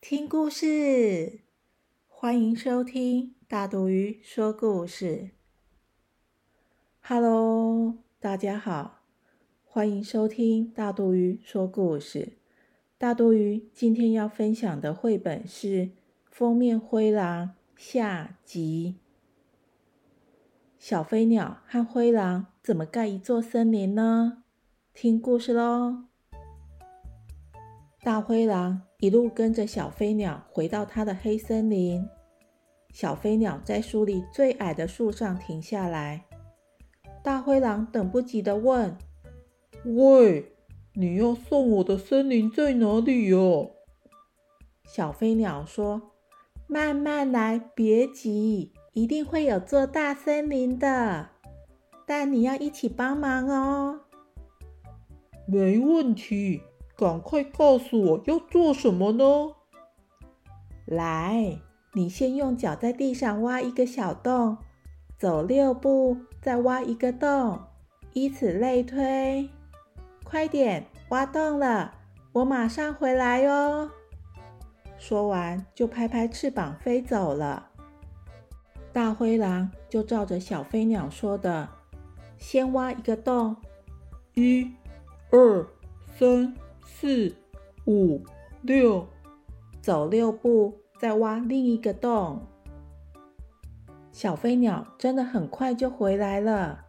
听故事，欢迎收听大肚鱼说故事。Hello，大家好，欢迎收听大肚鱼说故事。大肚鱼今天要分享的绘本是《封面灰狼》下集。小飞鸟和灰狼怎么盖一座森林呢？听故事喽！大灰狼。一路跟着小飞鸟回到它的黑森林。小飞鸟在树里最矮的树上停下来。大灰狼等不及的问：“喂，你要送我的森林在哪里哟？”小飞鸟说：“慢慢来，别急，一定会有座大森林的。但你要一起帮忙哦。”没问题。赶快告诉我要做什么呢？来，你先用脚在地上挖一个小洞，走六步，再挖一个洞，以此类推。快点，挖洞了，我马上回来哟。说完，就拍拍翅膀飞走了。大灰狼就照着小飞鸟说的，先挖一个洞，一、二、三。四五六，走六步，再挖另一个洞。小飞鸟真的很快就回来了，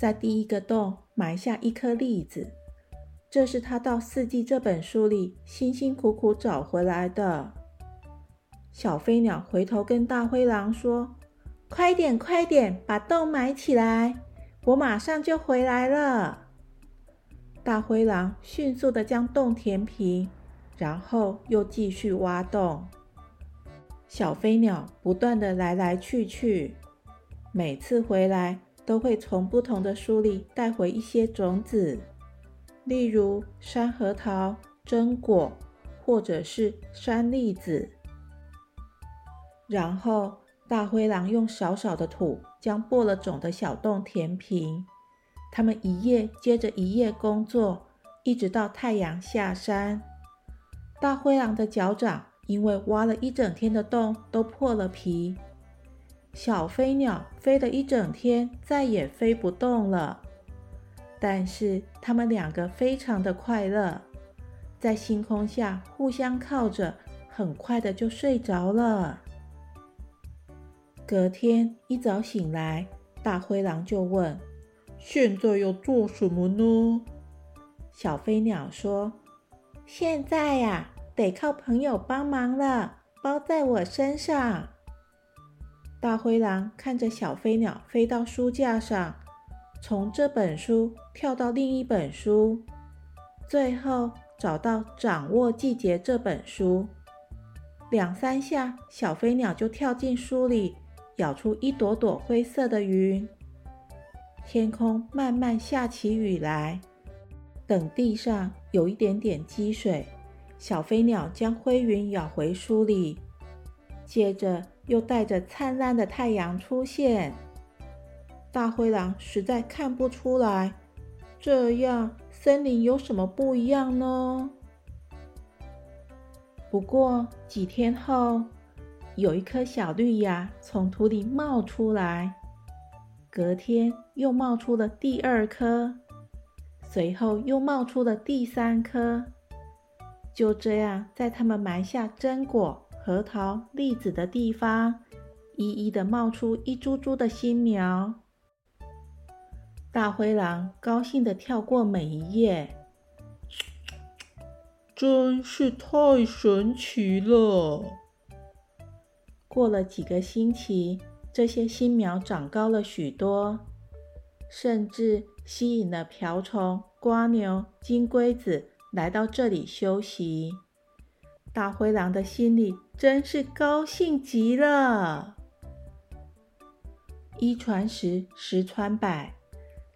在第一个洞埋下一颗栗子，这是他到《四季》这本书里辛辛苦苦找回来的。小飞鸟回头跟大灰狼说：“快点，快点，把洞埋起来，我马上就回来了。”大灰狼迅速的将洞填平，然后又继续挖洞。小飞鸟不断的来来去去，每次回来都会从不同的书里带回一些种子，例如山核桃、榛果，或者是山栗子。然后大灰狼用少少的土将播了种的小洞填平。他们一夜接着一夜工作，一直到太阳下山。大灰狼的脚掌因为挖了一整天的洞都破了皮。小飞鸟飞了一整天，再也飞不动了。但是他们两个非常的快乐，在星空下互相靠着，很快的就睡着了。隔天一早醒来，大灰狼就问。现在要做什么呢？小飞鸟说：“现在呀，得靠朋友帮忙了，包在我身上。”大灰狼看着小飞鸟飞到书架上，从这本书跳到另一本书，最后找到《掌握季节》这本书。两三下，小飞鸟就跳进书里，咬出一朵朵灰色的云。天空慢慢下起雨来，等地上有一点点积水，小飞鸟将灰云咬回书里，接着又带着灿烂的太阳出现。大灰狼实在看不出来，这样森林有什么不一样呢？不过几天后，有一颗小绿芽从土里冒出来。隔天又冒出了第二颗，随后又冒出了第三颗。就这样，在他们埋下榛果、核桃、栗子的地方，一一的冒出一株株的新苗。大灰狼高兴的跳过每一页，真是太神奇了。过了几个星期。这些新苗长高了许多，甚至吸引了瓢虫、瓜牛、金龟子来到这里休息。大灰狼的心里真是高兴极了。一传十，十传百，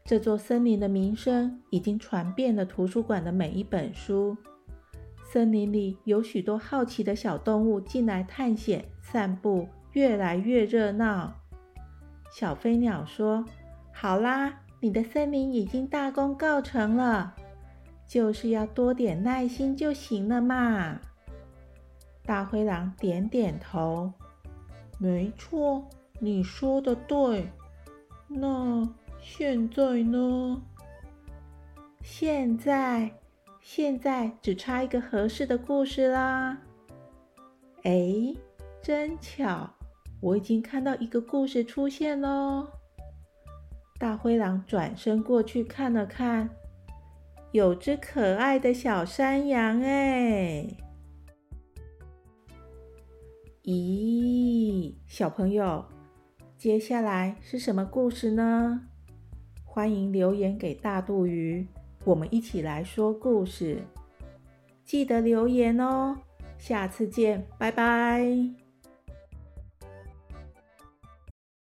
这座森林的名声已经传遍了图书馆的每一本书。森林里有许多好奇的小动物进来探险、散步，越来越热闹。小飞鸟说：“好啦，你的森林已经大功告成了，就是要多点耐心就行了嘛。”大灰狼点点头：“没错。”你说的对，那现在呢？现在，现在只差一个合适的故事啦。哎，真巧，我已经看到一个故事出现喽。大灰狼转身过去看了看，有只可爱的小山羊哎。咦，小朋友。接下来是什么故事呢？欢迎留言给大肚鱼，我们一起来说故事。记得留言哦，下次见，拜拜。